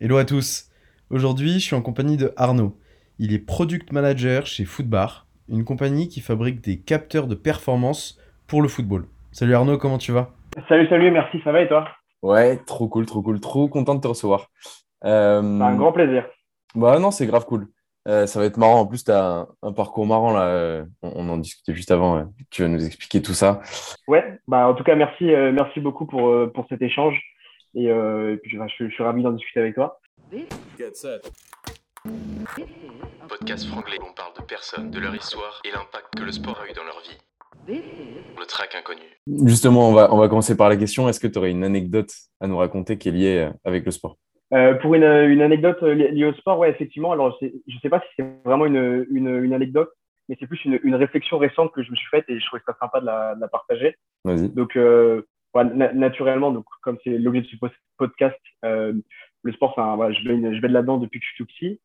Hello à tous. Aujourd'hui, je suis en compagnie de Arnaud. Il est product manager chez Footbar, une compagnie qui fabrique des capteurs de performance pour le football. Salut Arnaud, comment tu vas? Salut, salut, merci, ça va et toi? Ouais, trop cool, trop cool, trop content de te recevoir. Euh, C'est un grand plaisir. Bah non, c'est grave cool. Euh, ça va être marrant. En plus, tu as un, un parcours marrant là. On, on en discutait juste avant. euh. Tu vas nous expliquer tout ça. Ouais, bah en tout cas, merci, euh, merci beaucoup pour, euh, pour cet échange. Et, euh, et puis, je, je- je suis ravi d'en discuter avec toi. Podcast franglais où on parle de personnes, de leur histoire et l'impact que le sport a eu dans leur vie. Le track inconnu. Justement, on va, on va commencer par la question. Est-ce que tu aurais une anecdote à nous raconter qui est liée euh, avec le sport? Euh, pour une, une anecdote li- liée au sport, ouais, effectivement. Alors, je sais pas si c'est vraiment une, une, une anecdote, mais c'est plus une, une réflexion récente que je me suis faite et je trouvais ça sympa de la, de la partager. Vas-y. Donc, euh, naturellement, donc, comme c'est l'objet de ce podcast, euh, le sport, un- voilà, je, baigne, je baigne là-dedans depuis que je suis tout petit.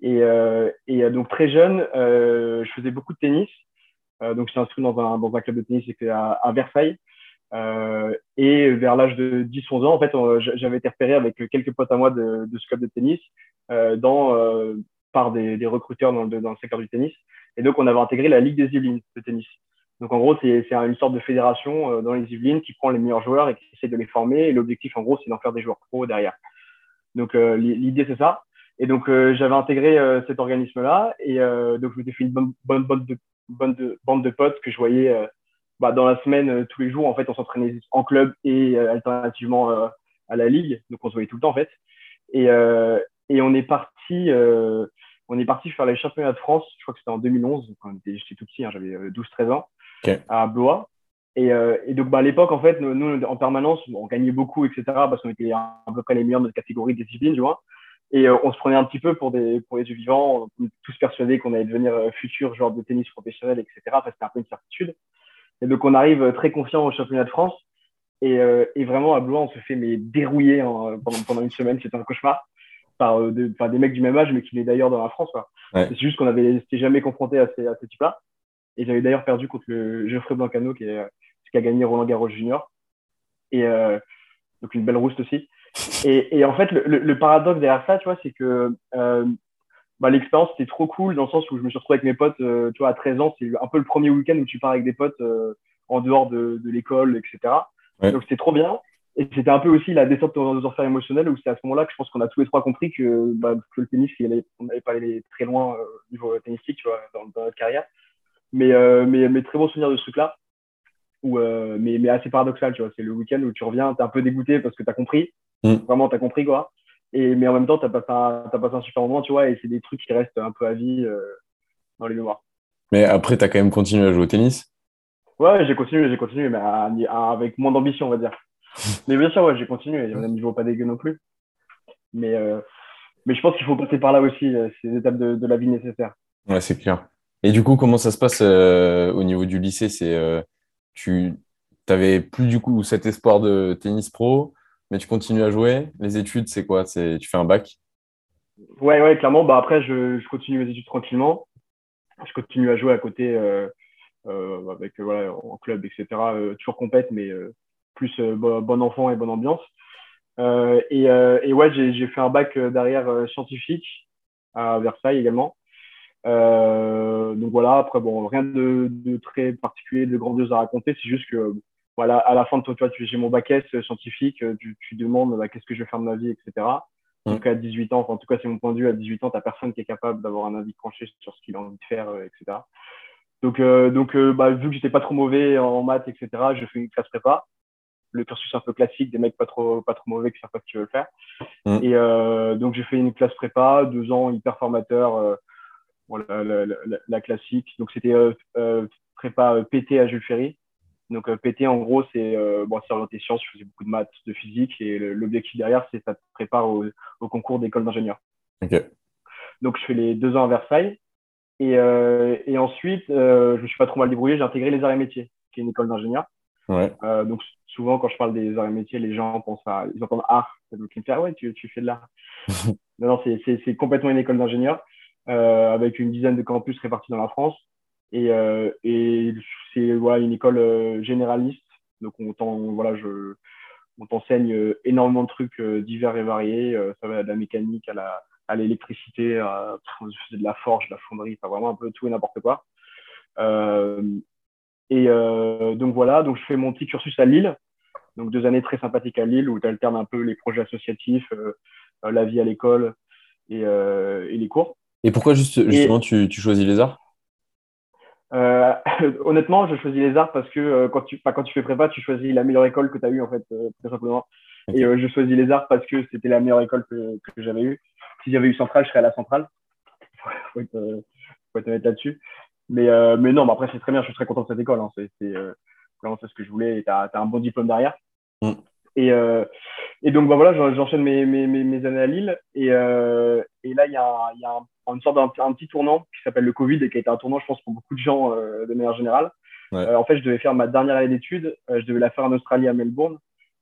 Et, euh, et euh, donc, très jeune, euh, je faisais beaucoup de tennis. Euh, donc, j'étais inscrit dans un, dans un club de tennis c'était à, à Versailles. Euh, et vers l'âge de 10-11 ans, en fait, j'avais été repéré avec quelques potes à moi de, de ce club de tennis dans, par des, des recruteurs dans le, dans le secteur du tennis. Et donc, on avait intégré la Ligue des Yvelines de tennis. Donc, en gros, c'est une sorte de fédération euh, dans les Yvelines qui prend les meilleurs joueurs et qui essaie de les former. Et l'objectif, en gros, c'est d'en faire des joueurs pro derrière. Donc, euh, li- l'idée, c'est ça. Et donc, euh, j'avais intégré cet organisme-là. Et donc, je m'étais fait une bonne, bonne, de, bonne de, bande de potes que je voyais bah, dans la semaine, tous les jours. En fait, on s'entraînait en club et alternativement à la ligue. Donc, on se voyait tout le temps, en fait. Et, et on est parti, on est parti faire les championnats de France. Je crois que c'était en 2011. Quand j'étais tout petit, hein, j'avais euh, 12-13 ans, Ok. à Blois. Et, euh, et donc, bah, à l'époque, en fait, nous, nous, en permanence, on gagnait beaucoup, etc. Parce qu'on était à peu près les meilleurs de notre catégorie de discipline, tu vois. Et euh, on se prenait un petit peu pour des pour les yeux vivants, on tous persuadés qu'on allait devenir euh, futurs joueurs de tennis professionnels, etc. Enfin, c'était un peu une certitude. Et donc on arrive euh, très confiant au championnat de France. Et, euh, et vraiment à Blois, on se fait mais dérouiller en- pendant, pendant une semaine. C'était un cauchemar par euh, de- des mecs du même âge, mais qui venaient d'ailleurs dans la France. Ouais. C'est juste qu'on avait s'était jamais confronté à ces, à ces types-là. Et j'avais d'ailleurs perdu contre le Geoffrey Blancano, qui, est, qui a gagné Roland Garros Junior. Et euh, donc une belle rouste aussi. Et, et en fait, le, le, le paradoxe derrière ça, tu vois, c'est que euh, bah, l'expérience était trop cool dans le sens où je me suis retrouvé avec mes potes, euh, tu vois, à 13 ans, c'est un peu le premier week-end où tu pars avec des potes euh, en dehors de, de l'école, etc. Ouais. Donc c'était trop bien. Et c'était un peu aussi la descente dans nos enfers émotionnels où c'est à ce moment-là que je pense qu'on a tous les trois compris que, bah, que le tennis, il allait- on n'allait pas aller très loin euh, au niveau tennistique, tu vois, dans, dans notre carrière. Mais, euh, mais, mais très bon souvenir de ce truc-là. Où, euh, mais, mais assez paradoxal, tu vois. C'est le week-end où tu reviens, t'es un peu dégoûté parce que t'as compris. Mm. Vraiment, t'as compris, quoi. Et, mais en même temps, t'as passé un, t'as passé un super moment, tu vois, et c'est des trucs qui restent un peu à vie euh, dans les mémoires. Mais après, tu as quand même continué à jouer au tennis? Ouais, j'ai continué, j'ai continué, mais à- à- avec moins d'ambition, on va dire. Mais bien sûr, ouais, j'ai continué. Un niveau pas dégueu non plus. Mais, euh, mais je pense qu'il faut passer par là aussi, euh, ces étapes de, de la vie nécessaires. Ouais, c'est clair. Et du coup, comment ça se passe euh, au niveau du lycée? C'est euh, tu t'avais plus du coup cet espoir de tennis pro, mais tu continues à jouer. Les études, c'est quoi? C'est tu fais un bac? Ouais, ouais, clairement. Bah, après, je, je continue mes études tranquillement. Je continue à jouer à côté euh, avec, voilà, en club, etc. Toujours compète, mais plus euh, bo- bon enfant et bonne ambiance. Euh, et, euh, et ouais, j'ai fait un bac derrière scientifique à Versailles également. Donc voilà, après, bon, rien de, de très particulier, de grandiose à raconter. C'est juste que, voilà, à la fin de toi, toi, tu- j'ai mon bac S scientifique, tu, tu demandes bah, qu'est-ce que je vais faire de ma vie, etc. Tout cas, à 18 ans, enfin, en tout cas, c'est mon point de vue, à 18 ans, tu personne qui est capable d'avoir un avis tranché sur ce qu'il a envie de faire, euh, etc. Donc, euh, donc euh, bah, vu que j'étais pas trop mauvais en maths, etc., je fais une classe prépa. Le cursus un peu classique des mecs pas trop, pas trop mauvais qui savent pas ce qu'ils veulent faire. Mm. Et euh, donc, j'ai fait une classe prépa, deux ans hyper formateur, euh, voilà, la, la, la, la classique. Donc, c'était euh, prépa PT à Jules Ferry. Donc, PT, en gros, c'est bon, c'est orienté sciences, je faisais beaucoup de maths, de physique, et l'objectif derrière, c'est ça te prépare au, au concours d'école d'ingénieur. Donc, je fais les deux ans à Versailles. Et, euh, et ensuite, euh, je me suis pas trop mal débrouillé, j'ai intégré les arts et métiers, qui est une école d'ingénieur. Ouais. Euh, donc, souvent, quand je parle des arts et métiers, les gens pensent à, ils entendent art. Donc, ils me disent, ah ouais, tu, tu fais de l'art. non, non, c'est- complètement une école d'ingénieur, euh, avec une dizaine de campus répartis dans la France. Et, euh, et c'est voilà, une école euh, généraliste. Donc, on, voilà, je, on t'enseigne énormément de trucs divers et variés. ça va de la mécanique à la à l'électricité, de la forge, de la fonderie, enfin vraiment un peu tout et n'importe quoi. Et donc voilà, donc je fais mon petit cursus à Lille, donc deux années très sympathiques à Lille où tu alternes un peu les projets associatifs, la vie à l'école et, et, les cours. Et pourquoi juste, justement tu, tu choisis les arts? Euh, honnêtement, je choisis les arts parce que euh, quand, tu, quand tu fais prépa, tu choisis la meilleure école que tu as eue, en fait, euh, très simplement. Et je choisis les arts parce que c'était la meilleure école que, que j'avais eue. Si j'avais eu Centrale, je serais à la Centrale. faut, être, faut être honnête là-dessus. Mais, mais non, mais après, c'est très bien, je suis très content de cette école. Hein. C'est vraiment ce que je voulais tu as, un bon diplôme derrière. Mm. Et, et donc, bah, voilà, j'enchaîne mes, mes, mes, années à Lille. Et, et là, il y a, y a un une sorte d'un petit tournant qui s'appelle le Covid et qui a été un tournant, je pense, pour beaucoup de gens euh, de manière générale. Euh, en fait, je devais faire ma dernière année d'études. Euh, je devais la faire en Australie, à Melbourne.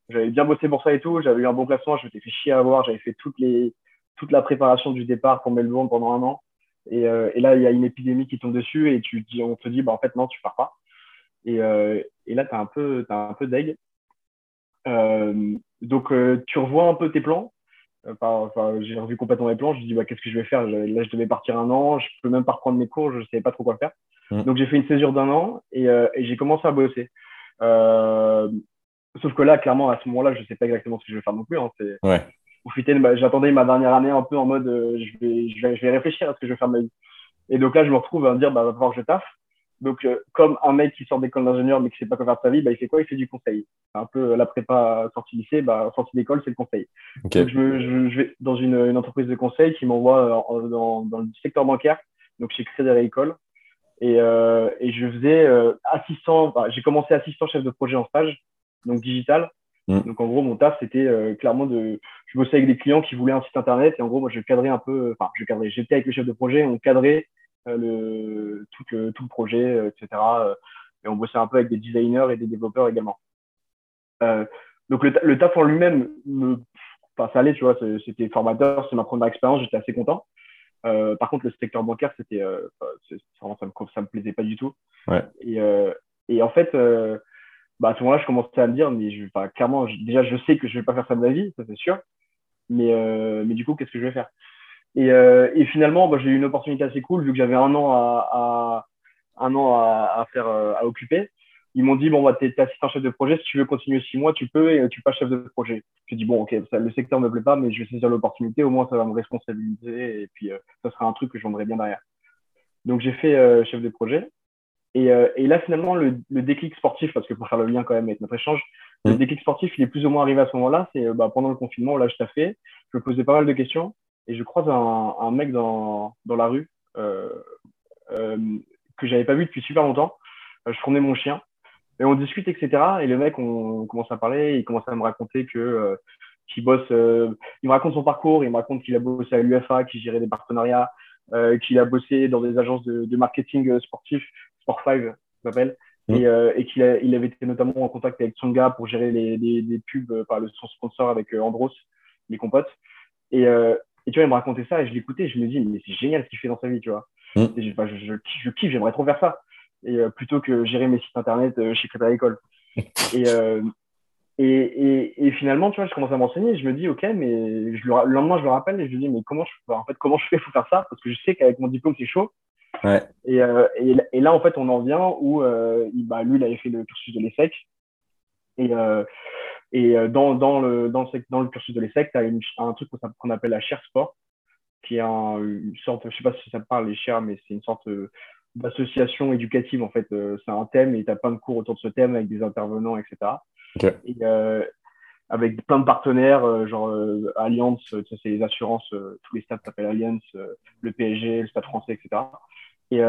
J'avais bien bossé pour ça et tout. J'avais eu un bon classement. Je m'étais fait chier à voir. J'avais fait toutes les, toute la préparation du départ pour Melbourne pendant un an. Et, et là, il y a une épidémie qui tombe dessus et tu dis, on te dit, bah, en fait, non, tu pars pas. Et, et là, tu as un peu, as un peu d'aigle. donc, tu revois un peu tes plans. Enfin, j'ai revu complètement mes plans. Je me dis, bah, qu'est-ce que je vais faire? Là, je devais partir un an. Je peux même pas reprendre mes cours. Je ne savais pas trop quoi faire. Mm. Donc, j'ai fait une césure d'un an et, euh, et j'ai commencé à bosser. Euh, sauf que là, clairement, à ce moment-là, je ne sais pas exactement ce que je vais faire non plus. Hein. Ouais. J'attendais ma dernière année un peu en mode, euh, je, vais, je, vais, je vais réfléchir à ce que je vais faire de ma vie. Et donc là, je me retrouve à me dire, bah, va falloir que je taffe. Donc, euh, comme un mec qui sort d'école d'ingénieur mais qui sait pas quoi faire de sa vie, bah, il fait quoi? Il fait du conseil. Un peu la prépa sortie lycée, bah, sortie d'école, c'est le conseil. Donc, je, je, je, vais dans une, une, entreprise de conseil qui m'envoie euh, dans, dans, le secteur bancaire, donc chez Crédit Agricole. Et, euh, et je faisais euh, assistant, bah, j'ai commencé assistant chef de projet en stage, donc digital. Mm. Donc en gros, mon taf, c'était euh, clairement de. Je bossais avec des clients qui voulaient un site internet et en gros, moi, je cadrais un peu. Enfin, je cadrais. J'étais avec le chef de projet, on cadrait euh, le, tout, le, tout le projet, euh, etc. Et on bossait un peu avec des designers et des développeurs également. donc le, le, taf en lui-même, enfin, ça allait, tu vois, c'était formateur, c'est ma première expérience, j'étais assez content. Par contre, le secteur bancaire, c'était, ça, me, ça me plaisait pas du tout. Ouais. Et, et, en fait, bah, à ce moment-là, je commençais à me dire, mais je, clairement, déjà, je sais que je vais pas faire ça de ma vie, ça c'est sûr. Mais, mais du coup, qu'est-ce que je vais faire? Et, euh, et finalement, bah, j'ai eu une opportunité assez cool vu que j'avais un an à, à un an à, à, faire euh, à occuper. Ils m'ont dit bon, bah, t'es assistant chef de projet. Si tu veux continuer six mois, tu peux et tu passes chef de projet. J'ai dit bon, ok, ça, le secteur me plaît pas, mais je vais saisir l'opportunité. Au moins, ça va me responsabiliser et puis euh, ça sera un truc que je vendrai bien derrière. Donc j'ai fait euh, chef de projet. Et, euh, et là, finalement, le, le, déclic sportif, parce que pour faire le lien quand même avec notre échange, le mmh. déclic sportif, il est plus ou moins arrivé à ce moment-là. C'est bah, pendant le confinement, là, je t'ai fait. Je me posais pas mal de questions et je croise un, un mec dans, dans, la rue euh, euh, que j'avais pas vu depuis super longtemps. Euh, je promenais mon chien et on discute, etc. Et le mec, on, commence à parler, il commence à me raconter que euh, qu'il bosse, euh, il me raconte son parcours, il me raconte qu'il a bossé à l'UFA, qu'il gérait des partenariats, euh, qu'il a bossé dans des agences de, de marketing sportif, Sport 5, ça s'appelle. Mmh. Et, euh, et qu'il il avait été notamment en contact avec Tsonga pour gérer les, les, les pubs par le, son sponsor avec Andros, les compotes. Et, euh, et tu vois, il me racontait ça et je l'écoutais je me dis, mais c'est génial ce qu'il fait dans sa vie, tu vois. Mm. Et je, je, je, kiffe, j'aimerais trop faire ça. Et euh, plutôt que gérer mes sites internet euh, chez Crédit Agricole. et, euh, et, et, et, finalement, tu vois, je commence à m'enseigner. Je me dis, OK, mais je le, le, lendemain, je le rappelle et je lui dis, mais comment je, en fait, comment je fais pour faire ça? Parce que je sais qu'avec mon diplôme, c'est chaud. Ouais. Et, euh, et, et, là, en fait, on en vient où il, bah, lui, il avait fait le cursus de l'ESSEC. Et, et euh, dans, dans, le, dans, le, dans le cursus de l'ESSEC, tu as un truc qu'on appelle la chaire sport, qui est un, une sorte, je sais pas si ça te parle les chaires, mais c'est une sorte euh, d'association éducative en fait. Euh, c'est un thème et tu as plein de cours autour de ce thème avec des intervenants, etc. Okay. Et, euh, avec plein de partenaires, genre Alliance, c'est les assurances, tous les stades s'appellent Alliance, le PSG, le Stade français, etc. Et,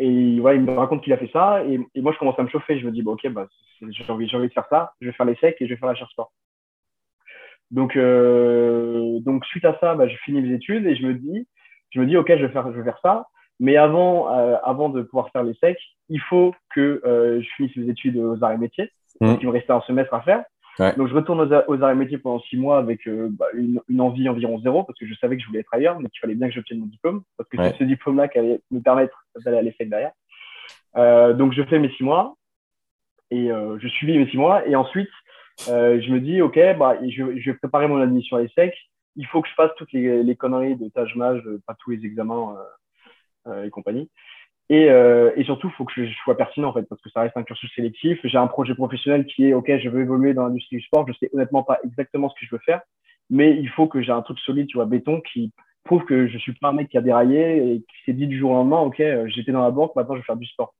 et voilà, il me raconte qu'il a fait ça. Et, et, moi, je commence à me chauffer. Je me dis, bon, ok, bah, j'ai envie, envie de faire ça. Je vais faire les secs et je vais faire la chaire sport. Donc, euh, donc suite à ça, bah, je finis mes études et je me dis, je me dis, ok, je vais faire, je vais faire ça. Mais avant, euh, avant de pouvoir faire les secs, il faut que euh, je finisse mes études aux arts et métiers. Mmh. il me restait un semestre à faire. Ouais. Donc, je retourne aux, aux, arts et métiers pendant six mois avec euh, bah, une, une, envie environ zéro parce que je savais que je voulais être ailleurs, mais qu'il fallait bien que j'obtienne mon diplôme parce que ouais. c'est ce diplôme-là qui allait me permettre d'aller à l'ESSEC derrière. Euh, donc, je fais mes six mois et euh, je suivis mes six mois et ensuite, je me dis, OK, bah, je, je, vais préparer mon admission à l'ESSEC. Il faut que je fasse toutes les, les conneries de tâche mage, pas tous les examens et compagnie. Et, euh, et, surtout, il faut que je, sois pertinent en fait, parce que ça reste un cursus sélectif. J'ai un projet professionnel qui est OK, je veux évoluer dans l'industrie du sport. Je sais honnêtement pas exactement ce que je veux faire, mais il faut que j'ai un truc solide, tu vois, béton, qui prouve que je suis pas un mec qui a déraillé et qui s'est dit du jour au lendemain, OK, euh, j'étais dans la banque, maintenant je vais faire du sport.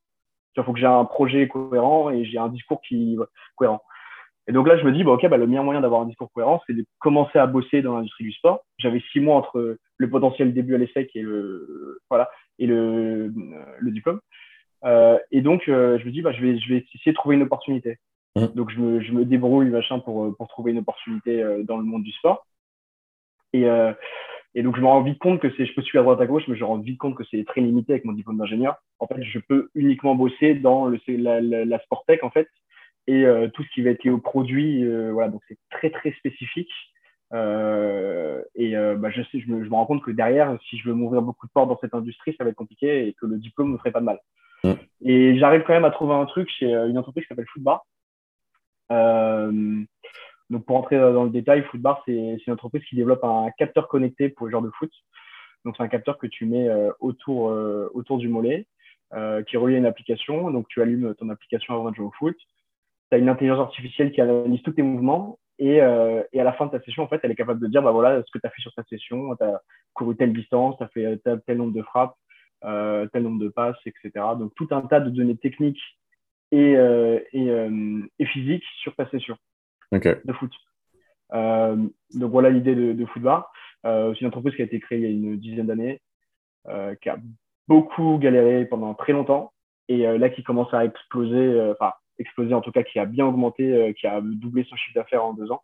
Il faut que j'ai un projet cohérent et j'ai un discours qui cohérent. Et donc là, je me dis, bah, OK, bah, le meilleur moyen d'avoir un discours cohérent, c'est de commencer à bosser dans l'industrie du sport. J'avais six mois entre le potentiel début à l'ESSEC et le, voilà, et le, le diplôme. Euh, et donc, euh, je me dis, bah, je, vais, je vais essayer de trouver une opportunité. Mmh. Donc, je me, je me débrouille machin pour, pour trouver une opportunité euh, dans le monde du sport. Et, et donc, je me rends vite compte que c'est, je peux suivre à droite à gauche, mais je me rends vite compte que c'est très limité avec mon diplôme d'ingénieur. En fait, je peux uniquement bosser dans le, la, la, la sport tech, en fait, et tout ce qui va être lié aux produits. voilà, donc c'est très, très spécifique. Euh, et euh, bah, je sais, je me, je me, rends compte que derrière, si je veux m'ouvrir beaucoup de portes dans cette industrie, ça va être compliqué et que le diplôme ne me ferait pas de mal. Et j'arrive quand même à trouver un truc chez euh, une entreprise qui s'appelle Footbar. Euh, donc pour entrer dans le détail, Footbar, c'est une entreprise qui développe un capteur connecté pour les joueurs de foot. Donc c'est un capteur que tu mets autour, autour du mollet, qui est relié à une application. Donc tu allumes ton application avant de jouer au foot. Tu as une intelligence artificielle qui analyse tous tes mouvements et, euh, et, à la fin de ta session, en fait, elle est capable de dire, bah voilà, ce que tu as fait sur cette session, tu as couru telle distance, tu as fait tel, tel, nombre de frappes, euh, tel nombre de passes, etc. Donc, tout un tas de données techniques et, euh, et, euh, et physiques sur ta session de foot. Euh, donc, voilà l'idée de, de Footbar. c'est une entreprise qui a été créée il y a une dizaine d'années, qui a beaucoup galéré pendant très longtemps et là qui commence à exploser, enfin, explosé, en tout cas qui a bien augmenté, euh, qui a doublé son chiffre d'affaires en deux ans.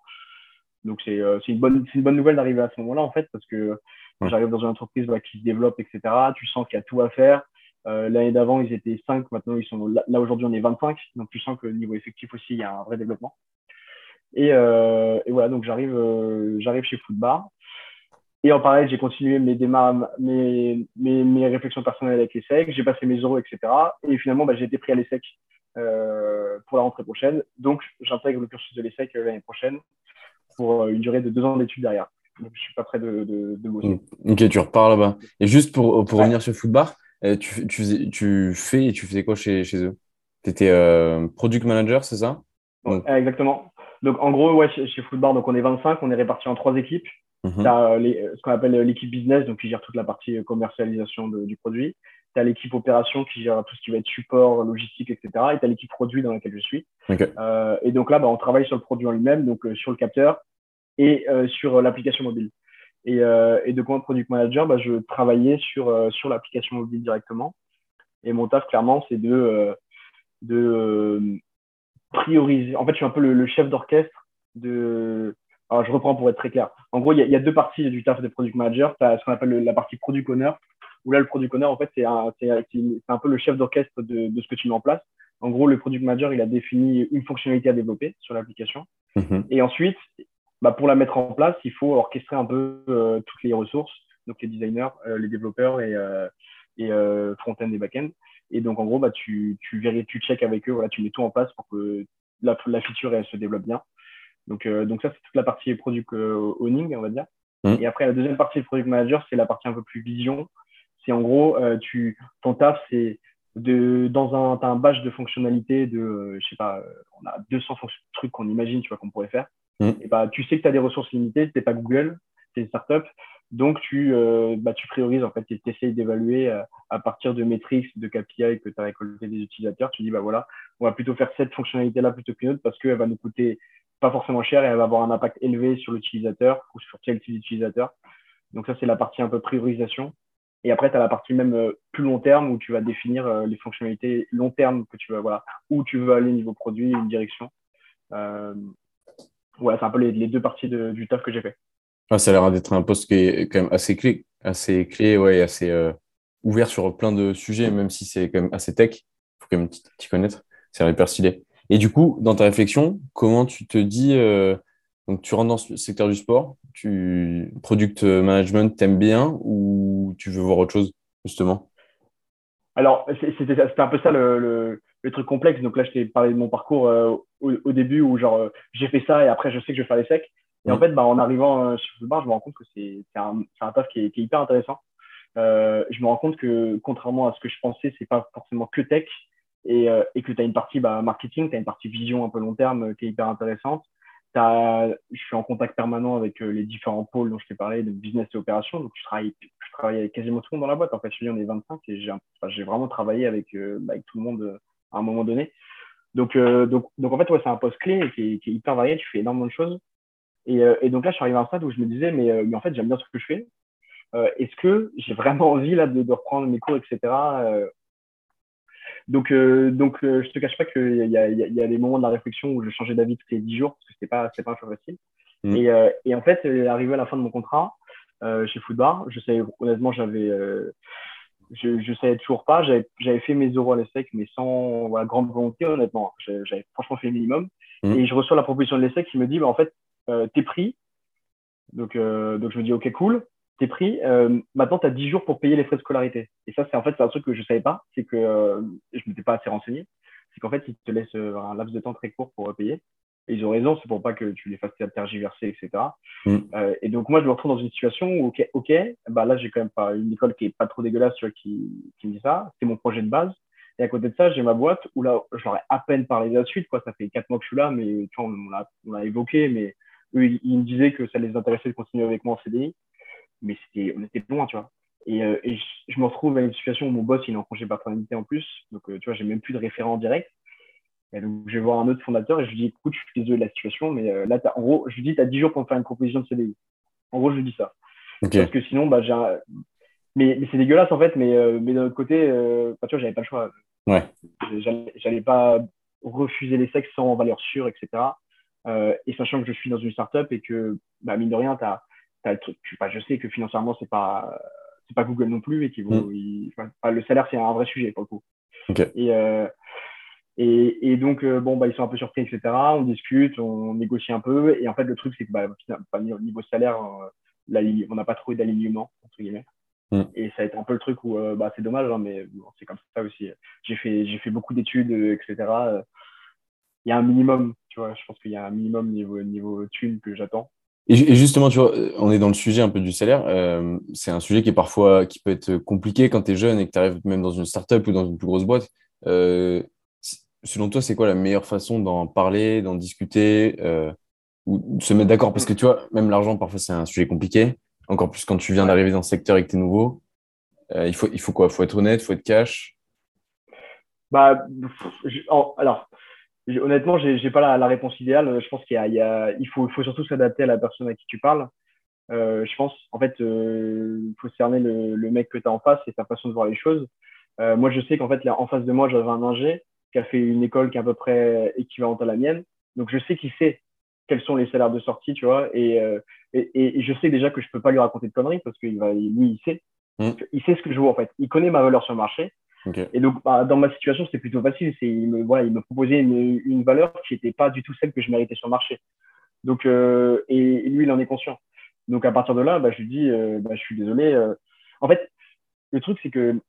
Donc c'est euh, une, bonne, une bonne nouvelle d'arriver à ce moment-là, en fait, parce que j'arrive dans une entreprise bah, qui se développe, etc. Tu sens qu'il y a tout à faire. Euh, L'année d'avant, ils étaient 5, maintenant ils sont là, aujourd'hui on est 25, donc tu sens que niveau effectif aussi, il y a un vrai développement. Et, euh, et voilà, donc j'arrive euh, j'arrive chez Footbar. Et en parallèle, j'ai continué mes démarches, mes, mes, mes, réflexions personnelles avec l'ESSEC, j'ai passé mes euros, etc. Et finalement, bah, j'ai été pris à l'ESSEC euh, pour la rentrée prochaine. Donc, j'intègre le cursus de l'ESSEC l'année prochaine pour euh, une durée de deux ans d'études derrière. Donc, je suis pas prêt de, de, de bosser. Mm. Ok, tu repars là-bas. Et juste pour, pour revenir sur Footbar, euh, tu, tu, faisais, tu fais et tu faisais quoi chez, chez eux? Tu étais euh, product manager, c'est ça? Donc... Exactement. Donc, en gros, ouais, chez, chez Footbar, donc on est 25, on est répartis en trois équipes. Mm Tu as ce qu'on appelle l'équipe business, donc qui gère toute la partie commercialisation de, du produit tu as l'équipe opération qui gère tout ce qui va être support, logistique, etc. Et tu as l'équipe produit dans laquelle je suis. Euh, et donc là, bah, on travaille sur le produit en lui-même, donc euh, sur le capteur et euh, sur l'application mobile. Et, et de quoi product manager, bah, je travaillais sur, sur l'application mobile directement. Et mon taf, clairement, c'est de, de prioriser. En fait, je suis un peu le, chef d'orchestre de. Alors, je reprends pour être très clair. En gros, il y, y, a deux parties du taf de product manager. Tu as ce qu'on appelle la partie product owner, où là, le product owner, en fait, c'est un, un, peu le chef d'orchestre de, de, ce que tu mets en place. En gros, le product manager, il a défini une fonctionnalité à développer sur l'application. Mm-hmm. Et ensuite, bah, pour la mettre en place, il faut orchestrer un peu euh, toutes les ressources, donc les designers, euh, les développeurs et, euh, et front-end et back-end. Et donc, en gros, bah, tu, tu, vérifies, tu check avec eux, voilà, tu mets tout en place pour que la, la feature elle, se développe bien. Donc, donc ça, c'est toute la partie product owning, on va dire. Mm. Et après, la deuxième partie du product manager, c'est la partie un peu plus vision, c'est en gros, euh, tu, ton taf, c'est de, dans un, as un badge de fonctionnalité de, euh, je sais pas, euh, on a 200 trucs qu'on imagine, tu vois, qu'on pourrait faire. Mm. Et bah, tu sais que tu as des ressources limitées, c'est pas Google, c'est une startup. Donc, tu, bah, tu priorises, en fait, tu essayes d'évaluer à partir de métriques, de KPI que tu as récolté des utilisateurs. Tu dis, bah voilà, on va plutôt faire cette fonctionnalité-là plutôt qu'une autre parce qu'elle va nous coûter pas forcément cher et elle va avoir un impact élevé sur l'utilisateur ou sur quel type d'utilisateur. Donc, ça, c'est la partie un peu priorisation. Et après, tu as la partie même euh, plus long terme où tu vas définir euh, les fonctionnalités long terme que tu vas, voilà, où tu veux aller niveau produit, une direction. Euh, voilà, c'est un peu les, deux parties du taf que j'ai fait. Ah, ça a l'air d'être un poste qui est quand même assez clé, assez clé, ouais, assez ouvert sur plein de sujets, même si c'est quand même assez tech. Il faut quand même t'y connaître. C'est hyper stylé. Et du coup, dans ta réflexion, comment tu te dis, donc tu rentres dans le secteur du sport, tu product management, t'aimes bien ou tu veux voir autre chose justement? Alors c'était un peu ça le, le truc complexe. Donc là, je t'ai parlé de mon parcours euh, au, début où genre euh, j'ai fait ça et après je sais que je vais faire les secs. Et en mm. fait, bah, en arrivant euh, chez Footbar, je me rends compte que c'est un, un taf qui est, qui est hyper intéressant. je me rends compte que contrairement à ce que je pensais, c'est pas forcément que tech et, et que tu as une partie bah, marketing, tu as une partie vision un peu long terme qui est hyper intéressante. Je suis en contact permanent avec les différents pôles dont je t'ai parlé, de business et opération. Donc, je travaille, je travaille avec quasiment tout le monde dans la boîte. En fait, je suis on est 25 et j'ai vraiment travaillé avec, bah, avec tout le monde à un moment donné. Donc, euh, donc, en fait, ouais, c'est un poste clé qui est, hyper varié, tu fais énormément de choses. Et, euh, donc là, je suis arrivé à un stade où je me disais, mais, euh, en fait, j'aime bien ce que je fais. Est-ce que j'ai vraiment envie là, de, reprendre mes cours, etc. donc, donc je te cache pas qu'il y a, y, y a des moments de la réflexion où je changeais d'avis tous les 10 jours parce que c'était pas, pas un choix facile. Mmh. Et, et, en fait, arrivé à la fin de mon contrat chez Footbar, je sais, honnêtement, j'avais je ne savais toujours pas. J'avais fait mes euros à l'ESSEC, mais sans voilà, grande volonté, honnêtement. J'avais franchement fait le minimum. Mmh. Et je reçois la proposition de l'ESSEC qui me dit, bah, en fait, euh, t'es pris. Donc, euh, donc, je me dis, OK, cool, t'es pris. Euh, maintenant, tu as 10 jours pour payer les frais de scolarité. Et ça, c'est en fait un truc que je ne savais pas. C'est que euh, je ne m'étais pas assez renseigné. C'est qu'en fait, ils te laissent euh, un laps de temps très court pour payer. Et ils ont raison, c'est pour pas que tu les fasses tergiverser, etc. Mm. Euh, et donc, moi, je me retrouve dans une situation où, OK, ok bah là, j'ai quand même pas une école qui est pas trop dégueulasse, tu vois, qui, qui me dit ça. C'est mon projet de base. Et à côté de ça, j'ai ma boîte où là, j'aurais à peine parlé de la suite, quoi. Ça fait quatre mois que je suis là, mais tu vois, on l'a évoqué, mais eux, ils, me disaient que ça les intéressait de continuer avec moi en CDI. Mais c'était, on était loin, tu vois. Et, euh, et je, me retrouve dans une situation où mon boss, il est en congé paternité en plus. Donc, euh, tu vois, j'ai même plus de référent direct. Et donc, je vais voir un autre fondateur et je lui dis, écoute, je suis désolé de la situation, mais euh, là, en gros, je lui dis, tu as 10 jours pour me faire une proposition de CDI. En gros, je lui dis ça. Parce que sinon, bah, j'ai un... mais, mais c'est dégueulasse, en fait, mais, mais d'un autre côté, bah, tu vois, j'avais pas le choix. Ouais. J'allais pas refuser les sexes sans valeur sûre, etc. Et sachant que je suis dans une startup et que, bah, mine de rien, tu as, le truc. Bah, je sais que financièrement, c'est pas, c'est pas Google non plus et mm. le salaire, c'est un vrai sujet pour le coup. Okay. Et, et, et, donc, euh, bon, bah, ils sont un peu surpris, etc. On discute, on négocie un peu. Et en fait, le truc, c'est que bah, au niveau salaire, euh, on n'a pas trouvé d'alignement, entre guillemets. Mm. Et ça a été un peu le truc où euh, bah, c'est dommage, hein, mais bon, c'est comme ça aussi. J'ai fait, j'ai fait beaucoup d'études, etc. Il y a un minimum, tu vois, je pense qu'il y a un minimum niveau, niveau thune que j'attends. Et, justement, tu vois, on est dans le sujet un peu du salaire. Euh, c'est un sujet qui est parfois qui peut être compliqué quand tu es jeune et que tu arrives même dans une startup ou dans une plus grosse boîte. Euh, selon toi, c'est quoi la meilleure façon d'en parler, d'en discuter euh, ou de se mettre d'accord? Parce que tu vois, même l'argent, parfois, c'est un sujet compliqué. Encore plus quand tu viens d'arriver dans ce secteur et que tu es nouveau. Euh, il, faut, il faut quoi? Il faut être honnête, il faut être cash? Bah, Alors, honnêtement, je n'ai pas la, réponse idéale. Je pense qu'il y a, il faut, faut surtout s'adapter à la personne à qui tu parles. Euh, je pense, en fait, il faut cerner le, le mec que tu as en face et ta façon de voir les choses. moi, je sais qu'en fait, là, en face de moi, j'avais un ingé qui a fait une école qui est à peu près équivalente à la mienne. Donc, je sais qu'il sait quels sont les salaires de sortie, tu vois, et, euh, et, et, je sais déjà que je peux pas lui raconter de conneries parce que va, lui, il sait. Mm. Il sait ce que je veux, en fait. Il connaît ma valeur sur le marché. Et donc, bah, dans ma situation, c'est plutôt facile. Il me, voilà, il me proposait une, une valeur qui n'était pas du tout celle que je méritais sur le marché. Donc, euh, et, lui, il en est conscient. Donc, à partir de là, bah, je lui dis, euh, bah, je suis désolé. Euh. En fait, le truc, c'est que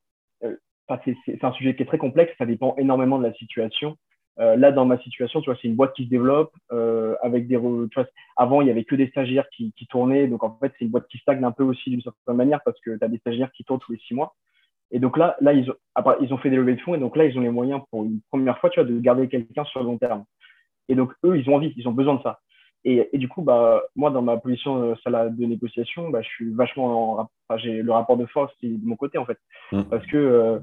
c'est un sujet qui est très complexe, ça dépend énormément de la situation. Là, dans ma situation, tu vois, c'est une boîte qui se développe avec des. Tu vois, avant, il y avait que des stagiaires qui, qui tournaient, donc en fait, c'est une boîte qui stagne un peu aussi d'une certaine manière parce que tu as des stagiaires qui tournent tous les six mois. Et donc là, là ils, ont, après, ils ont fait des levées de fonds et donc là, ils ont les moyens pour une première fois, tu vois, de garder quelqu'un sur le long terme. Et donc, eux, ils ont envie, ils ont besoin de ça. Et, et, du coup, bah, moi, dans ma position euh, de négociation, bah, je suis vachement en, enfin, j'ai le rapport de force de mon côté, en fait. Mmh. Parce que, euh,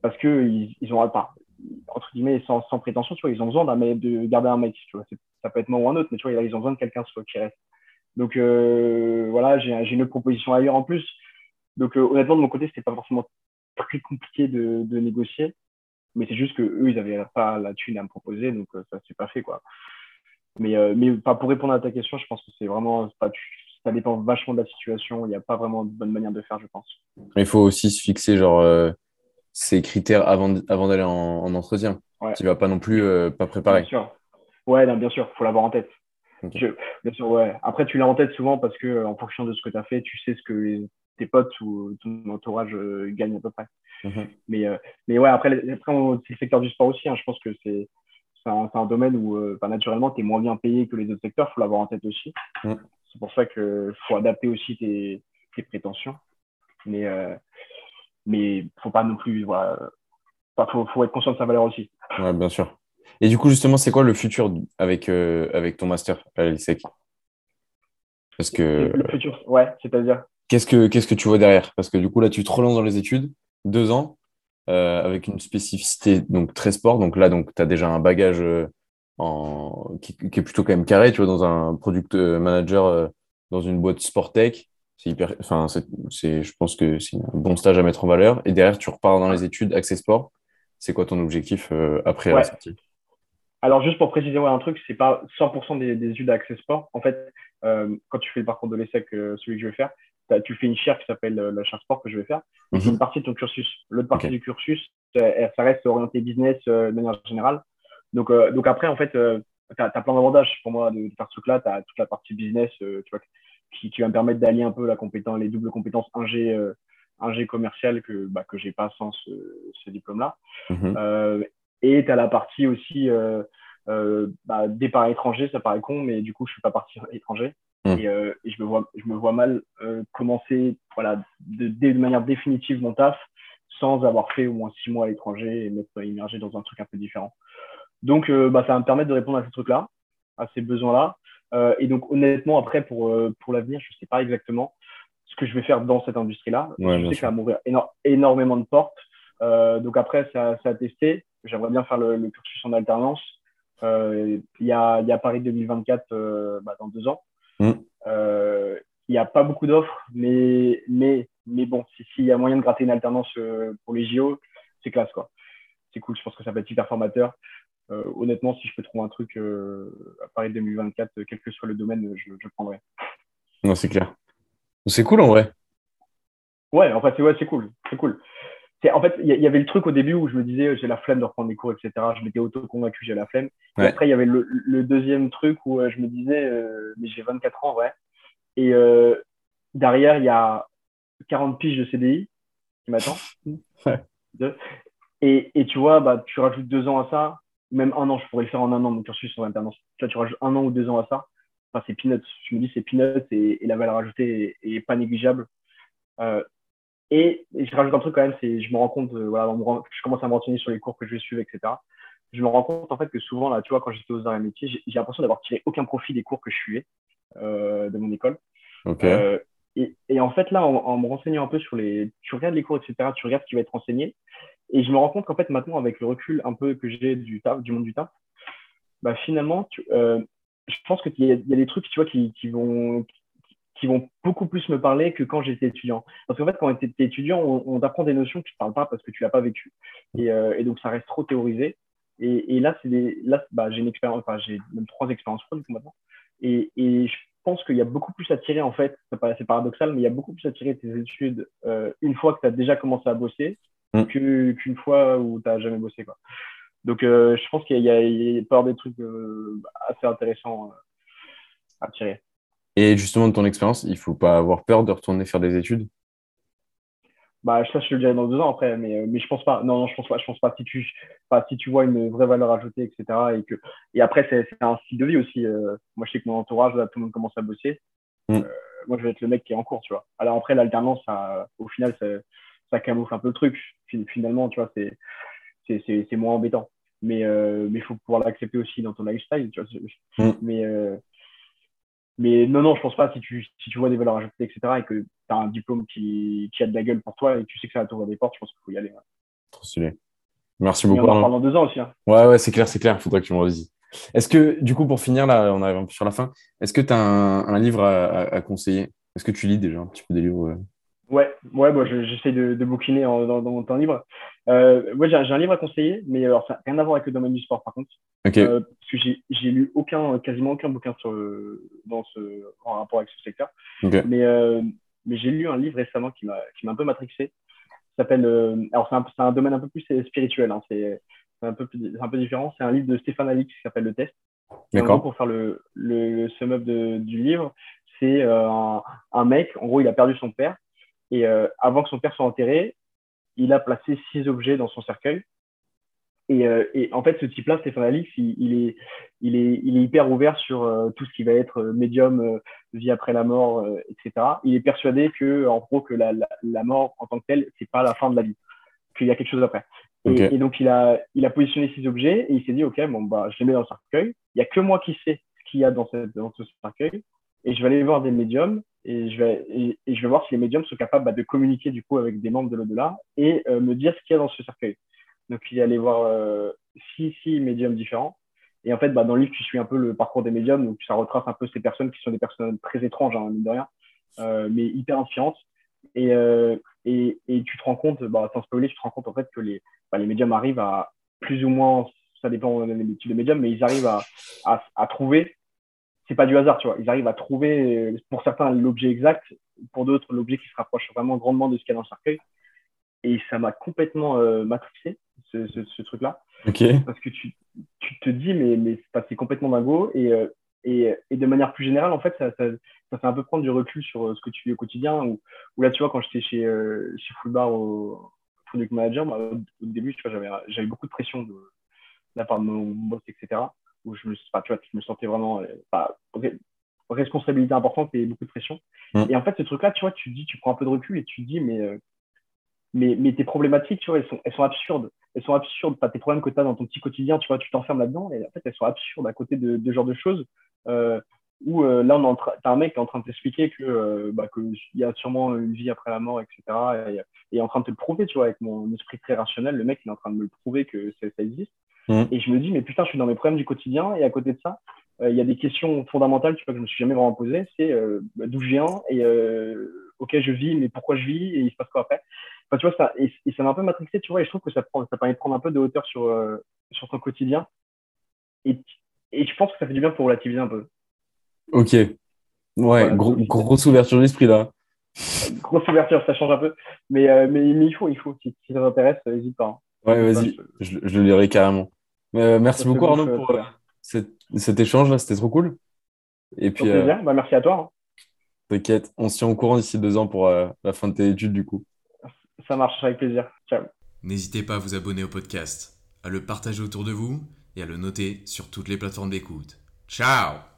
parce que ils, ils ont, pas, entre guillemets, sans, sans, prétention, tu vois, ils ont besoin d'un de garder un mec, tu vois. Ça peut être moi ou un autre, mais tu vois, ils ont besoin de quelqu'un qui reste. Donc, euh, voilà, j'ai une autre proposition ailleurs en plus. Donc, euh, honnêtement, de mon côté, c'était pas forcément très compliqué de, de négocier. Mais c'est juste que eux, ils avaient pas la thune à me proposer, donc ça s'est pas fait, quoi. Mais, euh, mais pour répondre à ta question, je pense que c'est vraiment, pas, ça dépend vachement de la situation. Il n'y a pas vraiment de bonne manière de faire, je pense. Il faut aussi se fixer genre euh, ces critères avant, avant d'aller en, entretien. Tu ne vas pas non plus euh, pas préparer. Bien sûr. Ouais, bien sûr, il faut l'avoir en tête. Bien sûr, ouais. Après, tu l'as en tête souvent parce que en fonction de ce que tu as fait, tu sais ce que les tes potes ou ton entourage gagnent à peu près. Mhm. Mais, mais ouais, après, après c'est le secteur du sport aussi. Hein. je pense que c'est un, un, domaine où naturellement, tu es moins bien payé que les autres secteurs. Il faut l'avoir en tête aussi. Mhm. C'est pour ça qu'il faut adapter aussi tes, tes prétentions. Mais mais faut pas non plus voilà, faut, faut, être conscient de sa valeur aussi. Ouais, bien sûr. Et du coup, justement, c'est quoi le futur avec, euh, avec ton master à l'ISEC Parce que. Le futur, ouais, c'est-à-dire. Qu'est-ce que, qu'est-ce que tu vois derrière? Parce que du coup, là, tu te relances dans les études, deux ans, euh, avec une spécificité donc, très sport. Donc là, donc, tu as déjà un bagage euh, en... qui, qui, est plutôt quand même carré, tu vois, dans un product manager dans une boîte sport tech. C'est hyper, enfin, c'est, je pense que c'est un bon stage à mettre en valeur. Et derrière, tu repars dans les études Access Sport. C'est quoi ton objectif euh, après la sortie? Alors, juste pour préciser un truc, c'est pas 100% des, des, études Access Sport. En fait, euh, quand tu fais le parcours de l'ESSEC, euh, celui que je vais faire, tu fais une chaire qui s'appelle la chaire sport que je vais faire. C'est mhm. une partie de ton cursus. L'autre partie du cursus, ça reste orienté business de manière générale. Donc, donc après, en fait, tu as, plein d'avantages pour moi de, faire ce truc-là. Tu as toute la partie business tu vois, qui, qui va me permettre d'allier un peu la compétence, les doubles compétences ingé, ingé commercial que, bah, que j'ai pas sans ce, ce diplôme-là. Mhm. Euh, et tu as la partie aussi euh, euh, bah, départ étranger, ça paraît con, mais du coup, je suis pas parti étranger. Mhm. Et, et, je, me vois, je me vois mal commencer voilà, de, de, manière définitive mon taf sans avoir fait au moins six mois à l'étranger et m'être immergé dans un truc un peu différent. Donc, bah, ça va me permettre de répondre à ces trucs-là, à ces besoins-là. et donc, honnêtement, après, pour, pour l'avenir, je ne sais pas exactement ce que je vais faire dans cette industrie-là. je sais que ça va m'ouvrir énormément de portes. Euh, donc après, c'est à, tester. J'aimerais bien faire le, cursus en alternance. Euh, il y, a, y, a, Paris 2024 euh, bah, dans deux ans. Mm. Il n'y a pas beaucoup d'offres, mais, mais, mais bon, s'il y a moyen de gratter une alternance pour les JO, c'est classe. quoi. C'est cool, je pense que ça va être hyper formateur. honnêtement, si je peux trouver un truc à Paris 2024, quel que soit le domaine, je, je prendrai. Non, c'est clair. C'est cool en vrai. Ouais, en fait, c'est ouais, cool. C'est cool. En fait, il y, avait le truc au début où je me disais j'ai la flemme de reprendre des cours, etc. Je m'étais auto-convaincu, j'ai la flemme. Après, il y avait le, deuxième truc où euh, je me disais euh, mais j'ai 24 ans, ouais. Et euh, derrière, il y a 40 piges de CDI qui m'attendent. Et, et, tu vois, bah, tu rajoutes deux ans à ça, même un an, je pourrais le faire en un an, mon cursus en alternance. Tu vois, tu rajoutes un an ou deux ans à ça Enfin, c'est peanuts. Je me dis, c'est peanuts et, la valeur ajoutée est, pas négligeable. Euh, et, je rajoute un truc quand même, c'est je me rends compte, voilà, je commence à me renseigner sur les cours que je vais suivre, etc. Je me rends compte en fait que souvent, là, tu vois, quand j'étais aux arts et métiers, j'ai l'impression d'avoir tiré aucun profit des cours que je suivais euh, de mon école. Euh, et, et, en fait, là, en, me renseignant un peu sur les. Tu regardes les cours, etc., tu regardes ce qui va être enseigné. Et je me rends compte qu'en fait, maintenant, avec le recul un peu que j'ai du, du monde du taf, bah, finalement, tu, euh, je pense qu'il y, a des trucs, tu vois, qui, qui, vont, qui vont beaucoup plus me parler que quand j'étais étudiant. Parce qu'en fait, quand tu étais étudiant, on, on t'apprend des notions qui ne parlent pas parce que tu l'as pas vécu. Et, euh, et, donc, ça reste trop théorisé. Et, et là, des, là bah, j'ai une expérience, enfin, j'ai même trois expériences pro, du coup, maintenant. Et, et je pense qu'il y a beaucoup plus à tirer, en fait, c'est paradoxal, mais il y a beaucoup plus à tirer tes études euh, une fois que tu as déjà commencé à bosser mm. qu'une fois où tu n'as jamais bossé. Quoi. Donc, euh, je pense qu'il y, a, il y avoir des trucs assez intéressants à tirer. Et justement, de ton expérience, il ne faut pas avoir peur de retourner faire des études? Bah, ça, je le dirai dans deux ans après, mais, mais je pense pas. Non, non, je pense pas. Je pense pas. Si tu, si tu vois une vraie valeur ajoutée, etc. Et, que, et après, c'est un style de vie aussi. moi, je sais que mon entourage, là, tout le monde commence à bosser. Mm. moi, je vais être le mec qui est en cours, tu vois. Alors après, l'alternance, au final, ça, ça camoufle un peu le truc. Finalement, tu vois, c'est moins embêtant mais euh, mais il faut pouvoir l'accepter aussi dans ton lifestyle tu vois mm. mais euh, mais non non je pense pas si tu si tu vois des valeurs ajoutées etc et que tu as un diplôme qui, qui a de la gueule pour toi et que tu sais que ça va t'ouvrir des portes je pense qu'il faut y aller trop stylé. Merci beaucoup on en parle dans deux ans aussi hein. ouais ouais c'est clair c'est clair faudrait que tu me redises. Est-ce que du coup pour finir là on arrive un peu sur la fin est-ce que tu as un, un livre à, à, conseiller? Est-ce que tu lis déjà un petit peu des livres Ouais, ouais, moi j'essaie de, de bouquiner dans, dans, mon temps libre. Euh, ouais, j'ai un livre à conseiller, mais alors ça n'a rien à voir avec le domaine du sport par contre. Euh, parce que j'ai lu aucun, quasiment aucun bouquin sur, dans ce, en rapport avec ce secteur. Mais, euh, mais j'ai lu un livre récemment qui m'a un peu matrixé. s'appelle, alors c'est un, un, domaine un peu plus spirituel, hein, c'est un, peu, un peu différent. C'est un livre de Stéphane Alix qui s'appelle Le Test. D'accord. Pour faire le, le, sum-up du livre, c'est un, un, mec, en gros, il a perdu son père Et avant que son père soit enterré, il a placé six objets dans son cercueil. Et, et en fait, ce type-là, Stéphane Alix, il, il, est, il, est, il est hyper ouvert sur tout ce qui va être médium, vie après la mort, etc. Il est persuadé que, en gros, que la, la, la mort en tant que telle, c'est pas la fin de la vie, qu'il y a quelque chose après. Et, donc, il a, il a positionné ces objets et il s'est dit, OK, bon, bah, je les mets dans le cercueil. Il n'y a que moi qui sais ce qu'il y a dans, cette, dans ce cercueil. Et je vais aller voir des médiums et je vais, et, je vais voir si les médiums sont capables bah, de communiquer du coup avec des membres de l'au-delà et euh, me dire ce qu'il y a dans ce cercueil. Donc, il est allé voir euh, six, médiums différents. Et en fait, bah, dans le livre, tu suis un peu le parcours des médiums. Donc, ça retrace un peu ces personnes qui sont des personnes très étranges, hein, mine de rien, euh, mais hyper inspirantes. Et, euh, et, et, tu te rends compte, bah, sans spoiler, tu te rends compte en fait que les, bah, les médiums arrivent à plus ou moins, ça dépend de l'étude des médiums, mais ils arrivent à, à trouver, c'est pas du hasard, tu vois, ils arrivent à trouver, pour certains, l'objet exact, pour d'autres, l'objet qui se rapproche vraiment grandement de ce qu'il y a dans le cercueil. Et ça m'a complètement euh, matrixé, ce, ce, ce truc-là. Okay. Parce que tu, tu te dis, mais, mais c'est complètement dingo. Et, euh, et, et, de manière plus générale, en fait, ça, ça, ça, fait un peu prendre du recul sur euh, ce que tu vis au quotidien. Ou, là, tu vois, quand j'étais chez, euh, chez Fullbar au Product Manager, bah, au, début, tu vois, j'avais, j'avais beaucoup de pression de, de la part de mon boss, etc. Où je me, tu vois, je me sentais vraiment pas, responsabilité importante et beaucoup de pression. Mmh. Et en fait, ce truc-là, tu vois, tu dis, tu prends un peu de recul et tu te dis, mais, mais, mais tes problématiques, tu vois, elles sont, elles sont absurdes elles sont absurdes. Pas tes problèmes que tu as dans ton petit quotidien, tu vois, tu t'enfermes là-dedans et en fait, elles sont absurdes à côté de, de ce genre de choses. Euh, où euh, là, on tu as un mec qui est en train de t'expliquer que euh, bah, qu'il y a sûrement une vie après la mort, etc. Et, et en train de te le prouver, tu vois, avec mon esprit très rationnel, le mec il est en train de me le prouver que ça, ça existe. Mmh. Et je me dis, mais putain, je suis dans mes problèmes du quotidien et à côté de ça, euh, il y a des questions fondamentales, tu vois, que je me suis jamais vraiment posées. C'est euh, d'où je viens et ok, je vis, mais pourquoi je vis et il se passe quoi après? Enfin, tu vois, ça, et, et ça m'a un peu matrixé, tu vois, et je trouve que ça, prend, ça permet de prendre un peu de hauteur sur, euh, sur ton quotidien. Et, et je pense que ça fait du bien pour relativiser un peu. Ok. Ouais, voilà, gros, grosse ouverture d'esprit là. Grosse ouverture, ça change un peu. Mais, euh, mais, mais, il faut, il faut. Si, si ça t'intéresse, n'hésite pas. Hein. Ouais, vas-y, je, je, le lirai carrément. Euh, merci beaucoup Arnaud pour euh, cet, cet, échange là, c'était trop cool. Et puis, plaisir. Bah, merci à toi. Hein. T'inquiète, on se tient au courant d'ici deux ans pour la fin de tes études du coup. Ça marche avec plaisir. Ciao. N'hésitez pas à vous abonner au podcast, à le partager autour de vous et à le noter sur toutes les plateformes d'écoute. Ciao